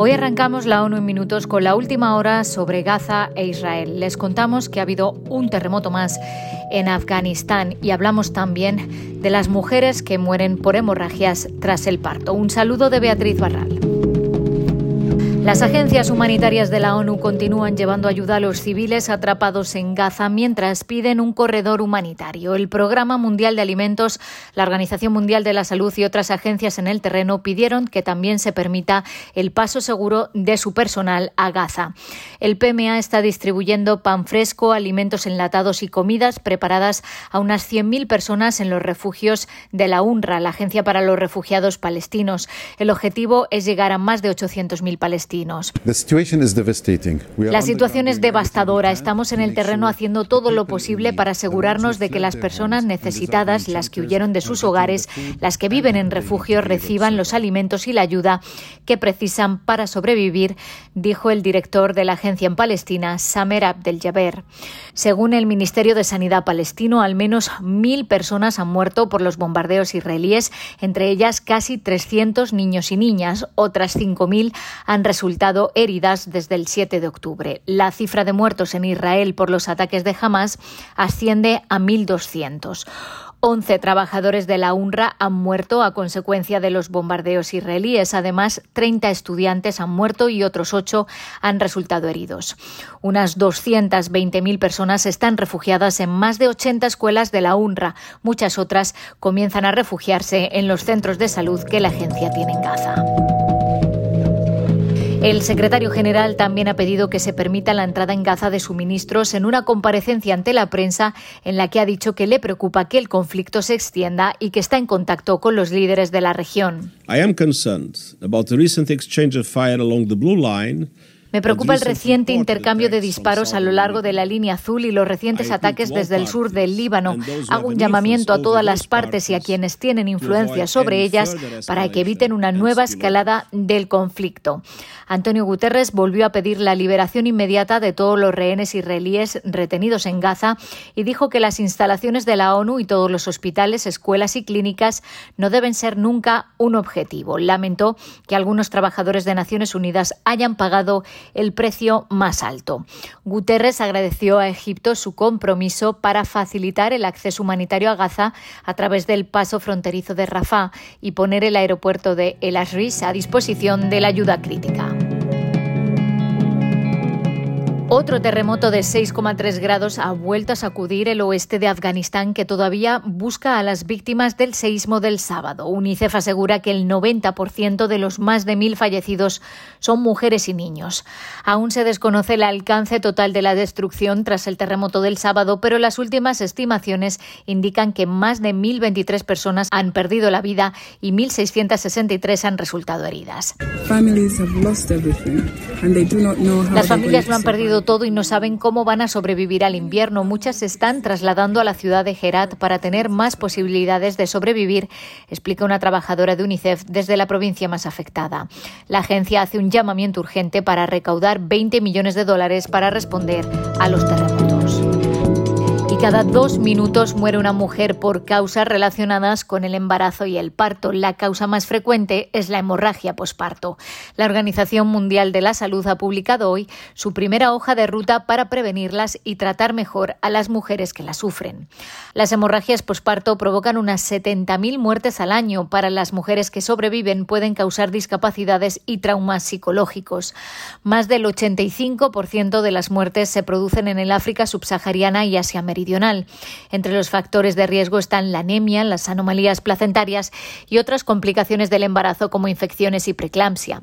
Hoy arrancamos la ONU en minutos con la última hora sobre Gaza e Israel. Les contamos que ha habido un terremoto más en Afganistán y hablamos también de las mujeres que mueren por hemorragias tras el parto. Un saludo de Beatriz Barral. Las agencias humanitarias de la ONU continúan llevando ayuda a los civiles atrapados en Gaza mientras piden un corredor humanitario. El Programa Mundial de Alimentos, la Organización Mundial de la Salud y otras agencias en el terreno pidieron que también se permita el paso seguro de su personal a Gaza. El PMA está distribuyendo pan fresco, alimentos enlatados y comidas preparadas a unas 100.000 personas en los refugios de la UNRWA, la Agencia para los Refugiados Palestinos. El objetivo es llegar a más de 800.000 palestinos. La situación es devastadora. Estamos en el terreno haciendo todo lo posible para asegurarnos de que las personas necesitadas, las que huyeron de sus hogares, las que viven en refugio, reciban los alimentos y la ayuda que precisan para sobrevivir, dijo el director de la agencia en Palestina, Samer Abdel Jaber. Según el Ministerio de Sanidad palestino, al menos mil personas han muerto por los bombardeos israelíes, entre ellas casi 300 niños y niñas. Otras 5.000 han resultado resultado heridas desde el 7 de octubre. La cifra de muertos en Israel por los ataques de Hamas asciende a 1.200. 11 trabajadores de la UNRWA han muerto a consecuencia de los bombardeos israelíes. Además, 30 estudiantes han muerto y otros 8 han resultado heridos. Unas 220.000 personas están refugiadas en más de 80 escuelas de la UNRWA. Muchas otras comienzan a refugiarse en los centros de salud que la agencia tiene en Gaza. El secretario general también ha pedido que se permita la entrada en Gaza de suministros en una comparecencia ante la prensa en la que ha dicho que le preocupa que el conflicto se extienda y que está en contacto con los líderes de la región. I am concerned about the recent exchange of fire along the blue line me preocupa el reciente intercambio de disparos a lo largo de la línea azul y los recientes ataques desde el sur del Líbano. Hago un llamamiento a todas las partes y a quienes tienen influencia sobre ellas para que eviten una nueva escalada del conflicto. Antonio Guterres volvió a pedir la liberación inmediata de todos los rehenes israelíes retenidos en Gaza y dijo que las instalaciones de la ONU y todos los hospitales, escuelas y clínicas no deben ser nunca un objetivo. Lamentó que algunos trabajadores de Naciones Unidas hayan pagado el precio más alto. Guterres agradeció a Egipto su compromiso para facilitar el acceso humanitario a Gaza a través del paso fronterizo de Rafah y poner el aeropuerto de El Asriz a disposición de la ayuda crítica. Otro terremoto de 6,3 grados ha vuelto a sacudir el oeste de Afganistán, que todavía busca a las víctimas del seísmo del sábado. UNICEF asegura que el 90% de los más de mil fallecidos son mujeres y niños. Aún se desconoce el alcance total de la destrucción tras el terremoto del sábado, pero las últimas estimaciones indican que más de 1.023 personas han perdido la vida y 1.663 han resultado heridas. Las familias lo han perdido todo y no saben cómo van a sobrevivir al invierno. Muchas se están trasladando a la ciudad de Herat para tener más posibilidades de sobrevivir, explica una trabajadora de UNICEF desde la provincia más afectada. La agencia hace un llamamiento urgente para recaudar 20 millones de dólares para responder a los terremotos cada dos minutos muere una mujer por causas relacionadas con el embarazo y el parto. La causa más frecuente es la hemorragia posparto. La Organización Mundial de la Salud ha publicado hoy su primera hoja de ruta para prevenirlas y tratar mejor a las mujeres que las sufren. Las hemorragias posparto provocan unas 70.000 muertes al año. Para las mujeres que sobreviven pueden causar discapacidades y traumas psicológicos. Más del 85% de las muertes se producen en el África subsahariana y Asia Meridional. Entre los factores de riesgo están la anemia, las anomalías placentarias y otras complicaciones del embarazo como infecciones y preeclampsia.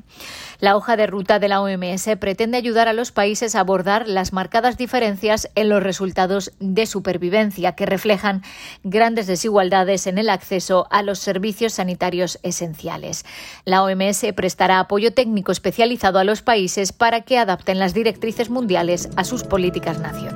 La hoja de ruta de la OMS pretende ayudar a los países a abordar las marcadas diferencias en los resultados de supervivencia que reflejan grandes desigualdades en el acceso a los servicios sanitarios esenciales. La OMS prestará apoyo técnico especializado a los países para que adapten las directrices mundiales a sus políticas nacionales.